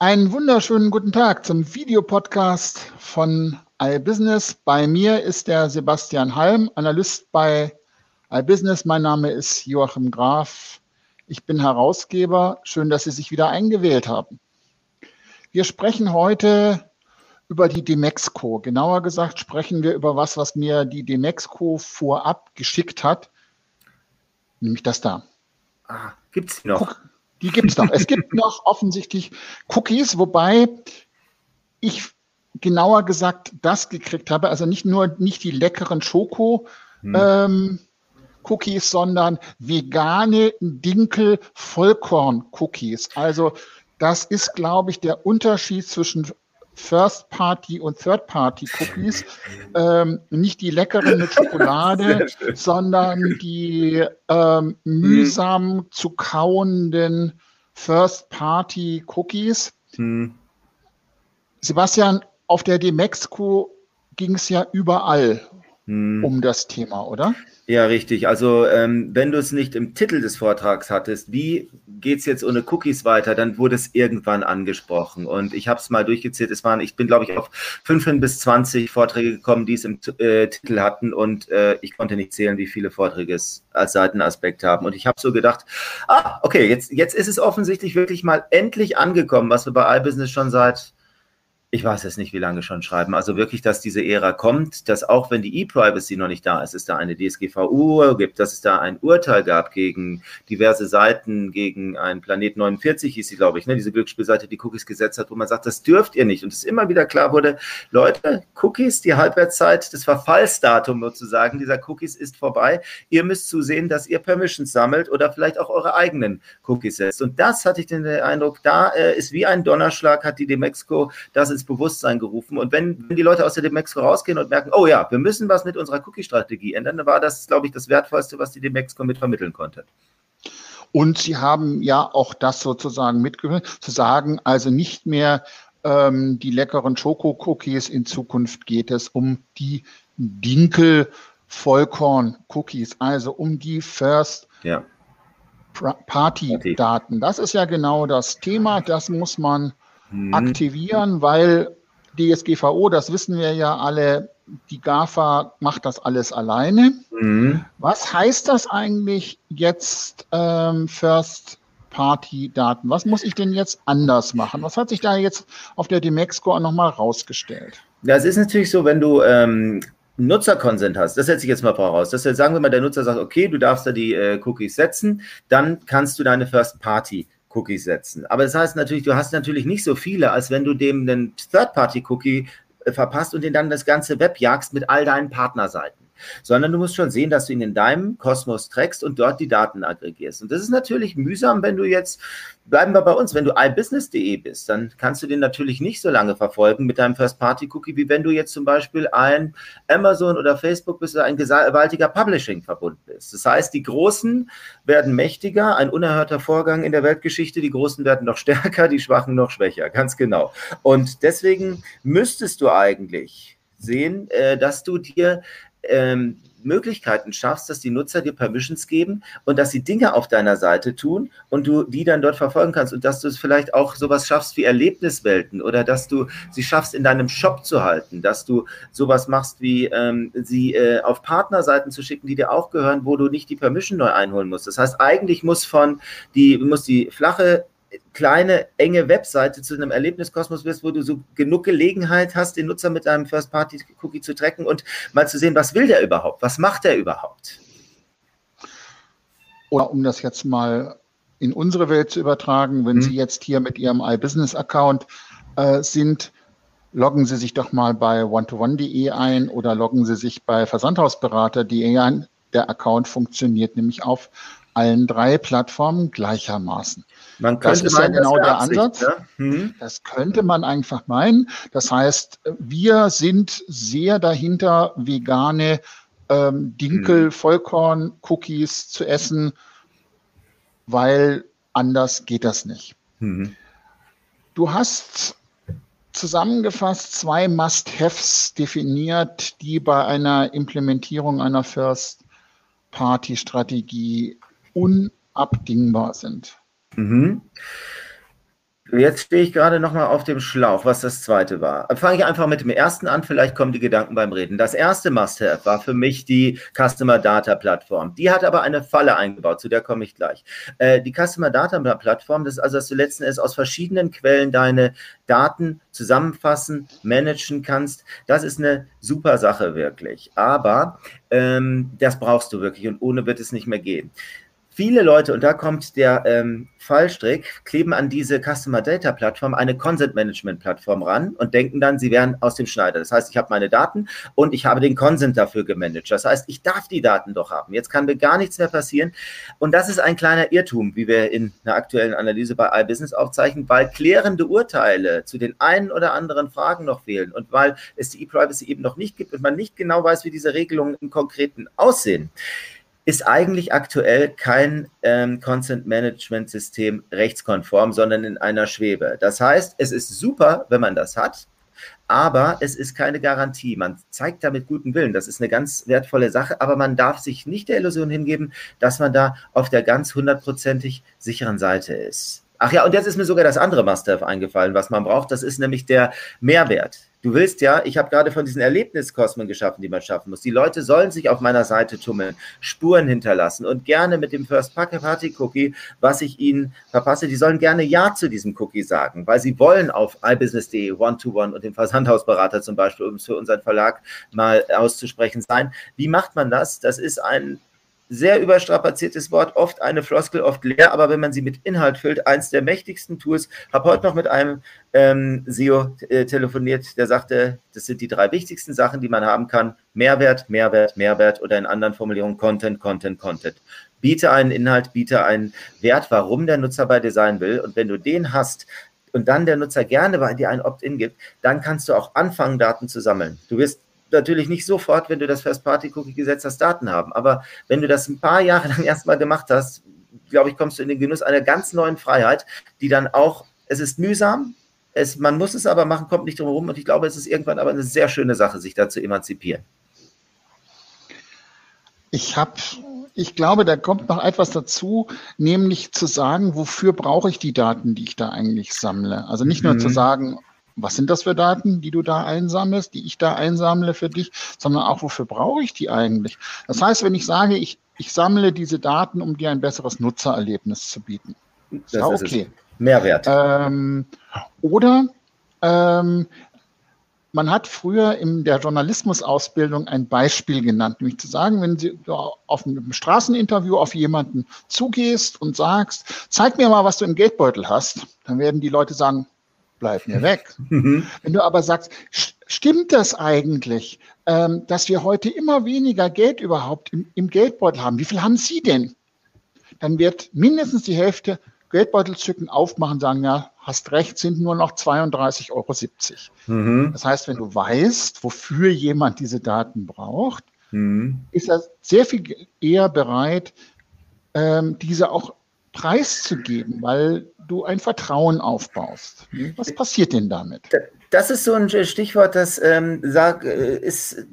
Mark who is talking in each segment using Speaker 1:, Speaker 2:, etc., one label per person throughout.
Speaker 1: Einen wunderschönen guten Tag zum Videopodcast von iBusiness. Bei mir ist der Sebastian Halm, Analyst bei iBusiness. Mein Name ist Joachim Graf. Ich bin Herausgeber. Schön, dass Sie sich wieder eingewählt haben. Wir sprechen heute über die Demexco. Genauer gesagt sprechen wir über was, was mir die Demexco vorab geschickt hat, nämlich das da.
Speaker 2: Ah, gibt es noch? Guck,
Speaker 1: die gibt es noch. es gibt noch offensichtlich Cookies, wobei ich genauer gesagt das gekriegt habe, also nicht nur nicht die leckeren Schoko hm. ähm, Cookies, sondern vegane Dinkel Vollkorn Cookies. Also das ist, glaube ich, der Unterschied zwischen First-Party und Third-Party-Cookies. Ähm, nicht die leckeren mit Schokolade, sondern die ähm, mühsam hm. zu kauenden First-Party-Cookies. Hm. Sebastian, auf der Demexco ging es ja überall hm. um das Thema, oder?
Speaker 2: Ja, richtig. Also ähm, wenn du es nicht im Titel des Vortrags hattest, wie geht es jetzt ohne Cookies weiter, dann wurde es irgendwann angesprochen. Und ich habe es mal durchgezählt. Es waren, ich bin, glaube ich, auf 15 bis 20 Vorträge gekommen, die es im äh, Titel hatten. Und äh, ich konnte nicht zählen, wie viele Vorträge es als Seitenaspekt haben. Und ich habe so gedacht, ah, okay, jetzt, jetzt ist es offensichtlich wirklich mal endlich angekommen, was wir bei iBusiness schon seit ich weiß jetzt nicht, wie lange schon schreiben. Also wirklich, dass diese Ära kommt, dass auch wenn die E-Privacy noch nicht da ist, es da eine DSGVO gibt, dass es da ein Urteil gab gegen diverse Seiten, gegen ein Planet 49 hieß sie, glaube ich, ne, diese Glücksspielseite, die Cookies gesetzt hat, wo man sagt, das dürft ihr nicht. Und es immer wieder klar wurde, Leute, Cookies, die Halbwertszeit, das Verfallsdatum sozusagen dieser Cookies ist vorbei. Ihr müsst zusehen, dass ihr Permissions sammelt oder vielleicht auch eure eigenen Cookies setzt. Und das hatte ich den Eindruck, da äh, ist wie ein Donnerschlag, hat die Demexco das ins Bewusstsein gerufen. Und wenn, wenn die Leute aus der Demexco rausgehen und merken, oh ja, wir müssen was mit unserer Cookie-Strategie ändern, dann war das, glaube ich, das Wertvollste, was die Demexco mit vermitteln konnte.
Speaker 1: Und sie haben ja auch das sozusagen mitgehört, zu sagen, also nicht mehr ähm, die leckeren Schoko-Cookies, in Zukunft geht es um die Dinkel Vollkorn-Cookies, also um die First ja. Party-Daten. Das ist ja genau das Thema. Das muss man mhm. aktivieren, weil DSGVO, das wissen wir ja alle, die GAFA macht das alles alleine. Mhm. Was heißt das eigentlich jetzt ähm, First Party-Daten? Was muss ich denn jetzt anders machen? Was hat sich da jetzt auf der Demexco nochmal rausgestellt?
Speaker 2: Das ist natürlich so, wenn du ähm, Nutzerkonsent hast, das setze ich jetzt mal voraus, dass sagen wir mal, der Nutzer sagt, okay, du darfst da die äh, Cookies setzen, dann kannst du deine First Party Cookies setzen. Aber das heißt natürlich, du hast natürlich nicht so viele, als wenn du dem einen Third-Party-Cookie äh, verpasst und den dann das ganze Web jagst mit all deinen Partnerseiten sondern du musst schon sehen, dass du ihn in deinem Kosmos trägst und dort die Daten aggregierst. Und das ist natürlich mühsam, wenn du jetzt, bleiben wir bei uns, wenn du ibusiness.de bist, dann kannst du den natürlich nicht so lange verfolgen mit deinem First-Party-Cookie, wie wenn du jetzt zum Beispiel ein Amazon oder Facebook bist oder ein gewaltiger Publishing-Verbund bist. Das heißt, die Großen werden mächtiger, ein unerhörter Vorgang in der Weltgeschichte, die Großen werden noch stärker, die Schwachen noch schwächer, ganz genau. Und deswegen müsstest du eigentlich sehen, äh, dass du dir ähm, Möglichkeiten schaffst, dass die Nutzer dir Permissions geben und dass sie Dinge auf deiner Seite tun und du die dann dort verfolgen kannst und dass du es vielleicht auch sowas schaffst wie Erlebniswelten oder dass du sie schaffst, in deinem Shop zu halten, dass du sowas machst wie ähm, sie äh, auf Partnerseiten zu schicken, die dir auch gehören, wo du nicht die Permission neu einholen musst. Das heißt, eigentlich muss von die, muss die flache kleine, enge Webseite zu einem Erlebniskosmos wirst, wo du so genug Gelegenheit hast, den Nutzer mit einem First-Party-Cookie zu tracken und mal zu sehen, was will der überhaupt? Was macht der überhaupt?
Speaker 1: Oder um das jetzt mal in unsere Welt zu übertragen, wenn hm. Sie jetzt hier mit Ihrem iBusiness-Account äh, sind, loggen Sie sich doch mal bei one-to-one.de ein oder loggen Sie sich bei versandhausberater.de ein. Der Account funktioniert nämlich auf allen drei Plattformen gleichermaßen. Man könnte das ist meinen, ja genau der Absicht, Ansatz. Ja? Hm. Das könnte man einfach meinen. Das heißt, wir sind sehr dahinter, vegane ähm, Dinkel, hm. Vollkorn, Cookies zu essen, weil anders geht das nicht. Hm. Du hast zusammengefasst zwei Must-Haves definiert, die bei einer Implementierung einer First-Party-Strategie unabdingbar sind. Mhm.
Speaker 2: Jetzt stehe ich gerade noch mal auf dem Schlauch, was das zweite war. Fange ich einfach mit dem ersten an, vielleicht kommen die Gedanken beim Reden. Das erste Must-Have war für mich die Customer Data Plattform. Die hat aber eine Falle eingebaut, zu der komme ich gleich. Äh, die Customer Data Plattform, das ist also, dass du letzten Endes aus verschiedenen Quellen deine Daten zusammenfassen, managen kannst. Das ist eine super Sache wirklich. Aber ähm, das brauchst du wirklich und ohne wird es nicht mehr gehen. Viele Leute, und da kommt der ähm, Fallstrick, kleben an diese Customer Data Plattform eine Consent Management Plattform ran und denken dann, sie wären aus dem Schneider. Das heißt, ich habe meine Daten und ich habe den Consent dafür gemanagt. Das heißt, ich darf die Daten doch haben. Jetzt kann mir gar nichts mehr passieren. Und das ist ein kleiner Irrtum, wie wir in einer aktuellen Analyse bei iBusiness aufzeichnen, weil klärende Urteile zu den einen oder anderen Fragen noch fehlen und weil es die E-Privacy eben noch nicht gibt und man nicht genau weiß, wie diese Regelungen im Konkreten aussehen ist eigentlich aktuell kein ähm, Consent Management System rechtskonform, sondern in einer Schwebe. Das heißt, es ist super, wenn man das hat, aber es ist keine Garantie. Man zeigt damit guten Willen. Das ist eine ganz wertvolle Sache, aber man darf sich nicht der Illusion hingeben, dass man da auf der ganz hundertprozentig sicheren Seite ist. Ach ja, und jetzt ist mir sogar das andere Must-Have eingefallen, was man braucht. Das ist nämlich der Mehrwert. Du willst ja, ich habe gerade von diesen Erlebniskosmen geschaffen, die man schaffen muss. Die Leute sollen sich auf meiner Seite tummeln, Spuren hinterlassen und gerne mit dem First Party Cookie, was ich ihnen verpasse, die sollen gerne Ja zu diesem Cookie sagen, weil sie wollen auf ibusiness.de, One-to-One und dem Versandhausberater zum Beispiel, um es für unseren Verlag mal auszusprechen sein. Wie macht man das? Das ist ein sehr überstrapaziertes Wort, oft eine Floskel, oft leer, aber wenn man sie mit Inhalt füllt, eins der mächtigsten Tools. Habe heute noch mit einem ähm, SEO äh, telefoniert, der sagte, das sind die drei wichtigsten Sachen, die man haben kann. Mehrwert, Mehrwert, Mehrwert oder in anderen Formulierungen Content, Content, Content. Biete einen Inhalt, biete einen Wert, warum der Nutzer bei dir sein will. Und wenn du den hast, und dann der Nutzer gerne bei dir ein Opt-in gibt, dann kannst du auch anfangen, Daten zu sammeln. Du wirst natürlich nicht sofort, wenn du das First-Party-Cookie-Gesetz hast, Daten haben. Aber wenn du das ein paar Jahre lang erstmal gemacht hast, glaube ich, kommst du in den Genuss einer ganz neuen Freiheit, die dann auch, es ist mühsam, es, man muss es aber machen, kommt nicht drum herum. Und ich glaube, es ist irgendwann aber eine sehr schöne Sache, sich da zu emanzipieren.
Speaker 1: Ich habe, ich glaube, da kommt noch etwas dazu, nämlich zu sagen, wofür brauche ich die Daten, die ich da eigentlich sammle. Also nicht nur mhm. zu sagen, was sind das für Daten, die du da einsammelst, die ich da einsammle für dich, sondern auch, wofür brauche ich die eigentlich? Das heißt, wenn ich sage, ich, ich sammle diese Daten, um dir ein besseres Nutzererlebnis zu bieten.
Speaker 2: Das ja, okay. Mehrwert.
Speaker 1: Ähm, oder ähm, man hat früher in der Journalismusausbildung ein Beispiel genannt, nämlich zu sagen, wenn Sie auf einem Straßeninterview auf jemanden zugehst und sagst, zeig mir mal, was du im Geldbeutel hast, dann werden die Leute sagen, bleib mir weg. Mhm. Wenn du aber sagst, stimmt das eigentlich, ähm, dass wir heute immer weniger Geld überhaupt im, im Geldbeutel haben? Wie viel haben Sie denn? Dann wird mindestens die Hälfte Geldbeutel zücken, aufmachen, sagen, ja, hast recht, sind nur noch 32,70 Euro. Mhm. Das heißt, wenn du weißt, wofür jemand diese Daten braucht, mhm. ist er sehr viel eher bereit, ähm, diese auch preiszugeben, weil du ein Vertrauen aufbaust. Was passiert denn damit?
Speaker 2: Das ist so ein Stichwort, das ähm, sag, äh, ist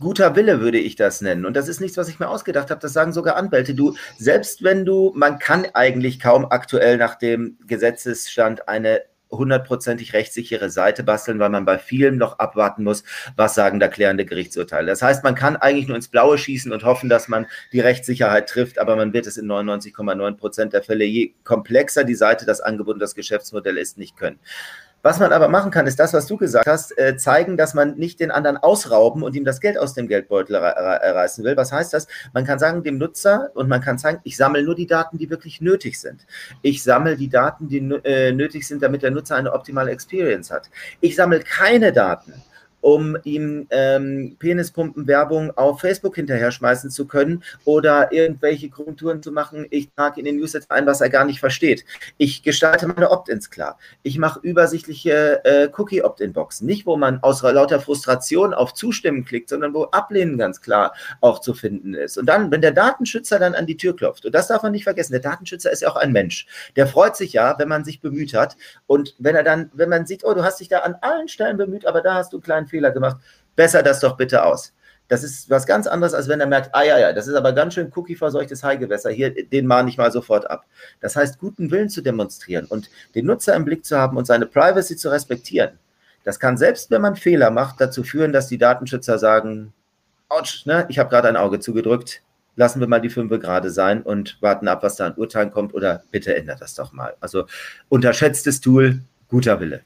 Speaker 2: guter Wille, würde ich das nennen. Und das ist nichts, was ich mir ausgedacht habe. Das sagen sogar Anwälte. Du, selbst wenn du, man kann eigentlich kaum aktuell nach dem Gesetzesstand eine hundertprozentig rechtssichere Seite basteln, weil man bei vielen noch abwarten muss, was sagen da klärende Gerichtsurteile. Das heißt, man kann eigentlich nur ins Blaue schießen und hoffen, dass man die Rechtssicherheit trifft, aber man wird es in 99,9 Prozent der Fälle, je komplexer die Seite, das Angebot und das Geschäftsmodell ist, nicht können. Was man aber machen kann, ist das, was du gesagt hast, äh, zeigen, dass man nicht den anderen ausrauben und ihm das Geld aus dem Geldbeutel reißen will. Was heißt das? Man kann sagen dem Nutzer und man kann sagen, ich sammle nur die Daten, die wirklich nötig sind. Ich sammle die Daten, die äh, nötig sind, damit der Nutzer eine optimale Experience hat. Ich sammle keine Daten, um ihm ähm, Penispumpen-Werbung auf Facebook hinterher schmeißen zu können oder irgendwelche Korrekturen zu machen. Ich trage in den Newsletter ein, was er gar nicht versteht. Ich gestalte meine Opt-ins klar. Ich mache übersichtliche äh, Cookie-Opt-in-Boxen. Nicht, wo man aus lauter Frustration auf Zustimmen klickt, sondern wo Ablehnen ganz klar auch zu finden ist. Und dann, wenn der Datenschützer dann an die Tür klopft, und das darf man nicht vergessen, der Datenschützer ist ja auch ein Mensch. Der freut sich ja, wenn man sich bemüht hat. Und wenn er dann, wenn man sieht, oh, du hast dich da an allen Stellen bemüht, aber da hast du einen kleinen Fehler gemacht. Besser das doch bitte aus. Das ist was ganz anderes, als wenn er merkt, ah ja, ja, das ist aber ganz schön cookie-verseuchtes Haigewässer, hier, den mahne ich mal sofort ab. Das heißt, guten Willen zu demonstrieren und den Nutzer im Blick zu haben und seine Privacy zu respektieren. Das kann selbst, wenn man Fehler macht, dazu führen, dass die Datenschützer sagen, ouch, ne, ich habe gerade ein Auge zugedrückt, lassen wir mal die fünf gerade sein und warten ab, was da an Urteilen kommt oder bitte ändert das doch mal. Also unterschätztes Tool, guter Wille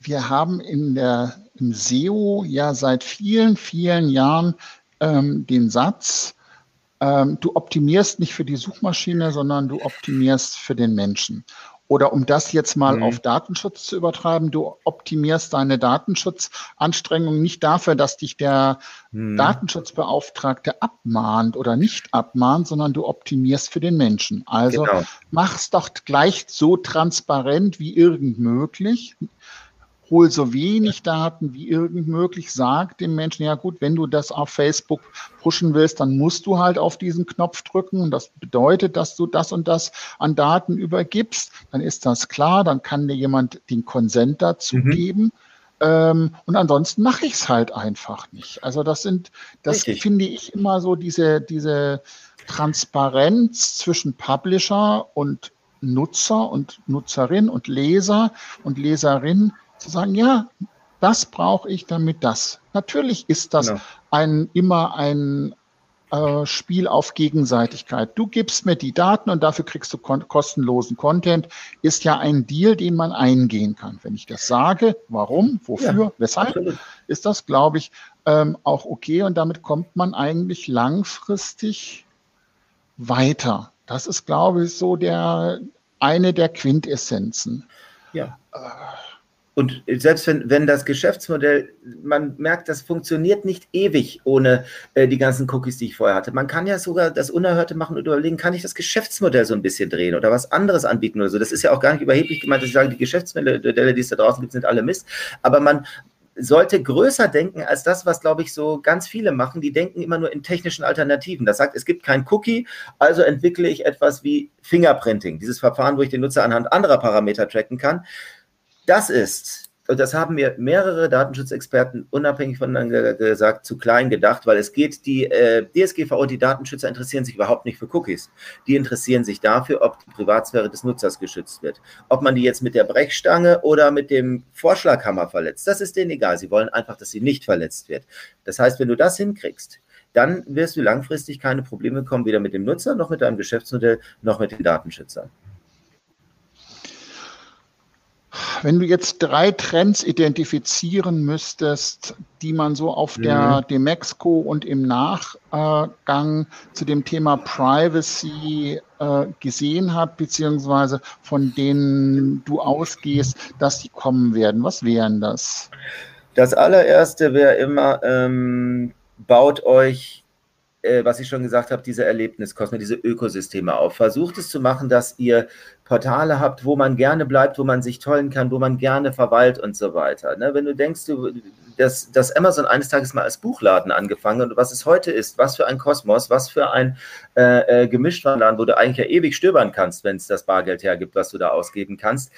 Speaker 1: wir haben in der, im SEO ja seit vielen, vielen Jahren ähm, den Satz, ähm, du optimierst nicht für die Suchmaschine, sondern du optimierst für den Menschen. Oder um das jetzt mal mhm. auf Datenschutz zu übertreiben, du optimierst deine Datenschutzanstrengungen nicht dafür, dass dich der mhm. Datenschutzbeauftragte abmahnt oder nicht abmahnt, sondern du optimierst für den Menschen. Also genau. mach's doch gleich so transparent wie irgend möglich hol so wenig Daten wie irgend möglich, sag dem Menschen, ja gut, wenn du das auf Facebook pushen willst, dann musst du halt auf diesen Knopf drücken und das bedeutet, dass du das und das an Daten übergibst, dann ist das klar, dann kann dir jemand den Konsent dazu mhm. geben. Ähm, und ansonsten mache ich es halt einfach nicht. Also das sind, das Richtig. finde ich immer so diese, diese Transparenz zwischen Publisher und Nutzer und Nutzerin und Leser und Leserin zu sagen, ja, das brauche ich damit das. Natürlich ist das genau. ein, immer ein äh, Spiel auf Gegenseitigkeit. Du gibst mir die Daten und dafür kriegst du kon kostenlosen Content, ist ja ein Deal, den man eingehen kann. Wenn ich das sage, warum, wofür, ja, weshalb, absolut. ist das, glaube ich, ähm, auch okay und damit kommt man eigentlich langfristig weiter. Das ist, glaube ich, so der eine der Quintessenzen.
Speaker 2: Ja. Äh, und selbst wenn, wenn das Geschäftsmodell, man merkt, das funktioniert nicht ewig ohne äh, die ganzen Cookies, die ich vorher hatte. Man kann ja sogar das Unerhörte machen und überlegen, kann ich das Geschäftsmodell so ein bisschen drehen oder was anderes anbieten oder so. Das ist ja auch gar nicht überheblich gemeint, dass ich sage, die Geschäftsmodelle, die es da draußen gibt, sind alle Mist. Aber man sollte größer denken als das, was, glaube ich, so ganz viele machen. Die denken immer nur in technischen Alternativen. Das sagt, es gibt kein Cookie, also entwickle ich etwas wie Fingerprinting, dieses Verfahren, wo ich den Nutzer anhand anderer Parameter tracken kann das ist, und das haben mir mehrere Datenschutzexperten unabhängig voneinander gesagt, zu klein gedacht, weil es geht, die äh, DSGVO die Datenschützer interessieren sich überhaupt nicht für Cookies. Die interessieren sich dafür, ob die Privatsphäre des Nutzers geschützt wird. Ob man die jetzt mit der Brechstange oder mit dem Vorschlaghammer verletzt, das ist denen egal. Sie wollen einfach, dass sie nicht verletzt wird. Das heißt, wenn du das hinkriegst, dann wirst du langfristig keine Probleme bekommen, weder mit dem Nutzer noch mit deinem Geschäftsmodell noch mit den Datenschützern.
Speaker 1: Wenn du jetzt drei Trends identifizieren müsstest, die man so auf mhm. der Demexco und im Nachgang zu dem Thema Privacy äh, gesehen hat, beziehungsweise von denen du ausgehst, dass die kommen werden, was wären das?
Speaker 2: Das allererste wäre immer, ähm, baut euch äh, was ich schon gesagt habe, diese Erlebniskosme, diese Ökosysteme auf. Versucht es zu machen, dass ihr Portale habt, wo man gerne bleibt, wo man sich tollen kann, wo man gerne verweilt und so weiter. Ne? Wenn du denkst, du, dass, dass Amazon eines Tages mal als Buchladen angefangen und was es heute ist, was für ein Kosmos, was für ein äh, äh, Gemischtwarenladen, wo du eigentlich ja ewig stöbern kannst, wenn es das Bargeld hergibt, was du da ausgeben kannst,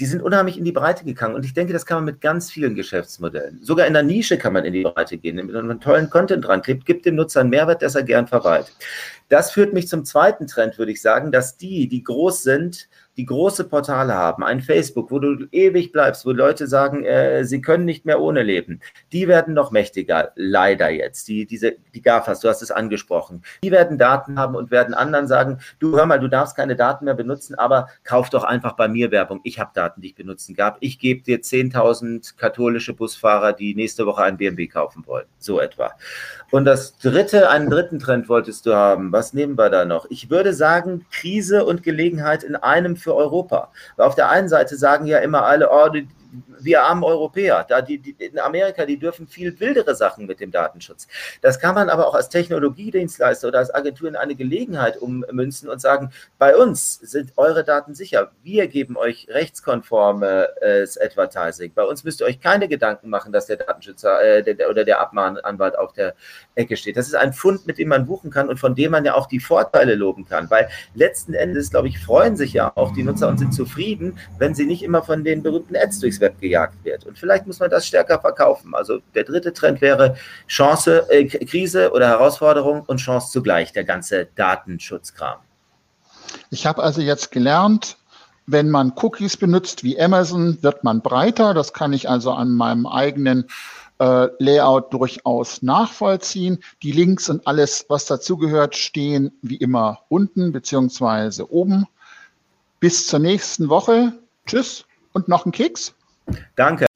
Speaker 2: die sind unheimlich in die Breite gegangen. Und ich denke, das kann man mit ganz vielen Geschäftsmodellen. Sogar in der Nische kann man in die Breite gehen, wenn man einen tollen Content dran klebt, gibt dem Nutzer einen Mehrwert, dass er gern verweilt. Das führt mich zum zweiten Trend, würde ich sagen, dass die, die groß sind, die große Portale haben, ein Facebook, wo du ewig bleibst, wo Leute sagen, äh, sie können nicht mehr ohne leben, die werden noch mächtiger, leider jetzt. Die, diese, die GAFAs, du hast es angesprochen, die werden Daten haben und werden anderen sagen, du hör mal, du darfst keine Daten mehr benutzen, aber kauf doch einfach bei mir Werbung. Ich habe Daten, die ich benutzen gab. Ich gebe dir 10.000 katholische Busfahrer, die nächste Woche ein BMW kaufen wollen. So etwa. Und das dritte, einen dritten Trend wolltest du haben. Was nehmen wir da noch? Ich würde sagen, Krise und Gelegenheit in einem für für Europa. Weil auf der einen Seite sagen ja immer alle, oh, die, wir armen Europäer, da die, die, in Amerika, die dürfen viel wildere Sachen mit dem Datenschutz. Das kann man aber auch als Technologiedienstleister oder als Agentur in eine Gelegenheit ummünzen und sagen, bei uns sind eure Daten sicher. Wir geben euch rechtskonformes äh, Advertising. Bei uns müsst ihr euch keine Gedanken machen, dass der Datenschützer äh, der, oder der Abmahnanwalt auf der Ecke steht. Das ist ein Fund, mit dem man buchen kann und von dem man ja auch die Vorteile loben kann. Weil letzten Endes, glaube ich, freuen sich ja auch die Nutzer und sind zufrieden, wenn sie nicht immer von den berühmten Ads durchs Web gejagt wird. Und vielleicht muss man das stärker verkaufen. Also der dritte Trend wäre Chance, äh, Krise oder Herausforderung und Chance zugleich, der ganze Datenschutzkram.
Speaker 1: Ich habe also jetzt gelernt, wenn man Cookies benutzt wie Amazon, wird man breiter. Das kann ich also an meinem eigenen äh, Layout durchaus nachvollziehen. Die Links und alles, was dazugehört, stehen wie immer unten beziehungsweise oben. Bis zur nächsten Woche. Tschüss und noch ein Keks.
Speaker 2: Danke.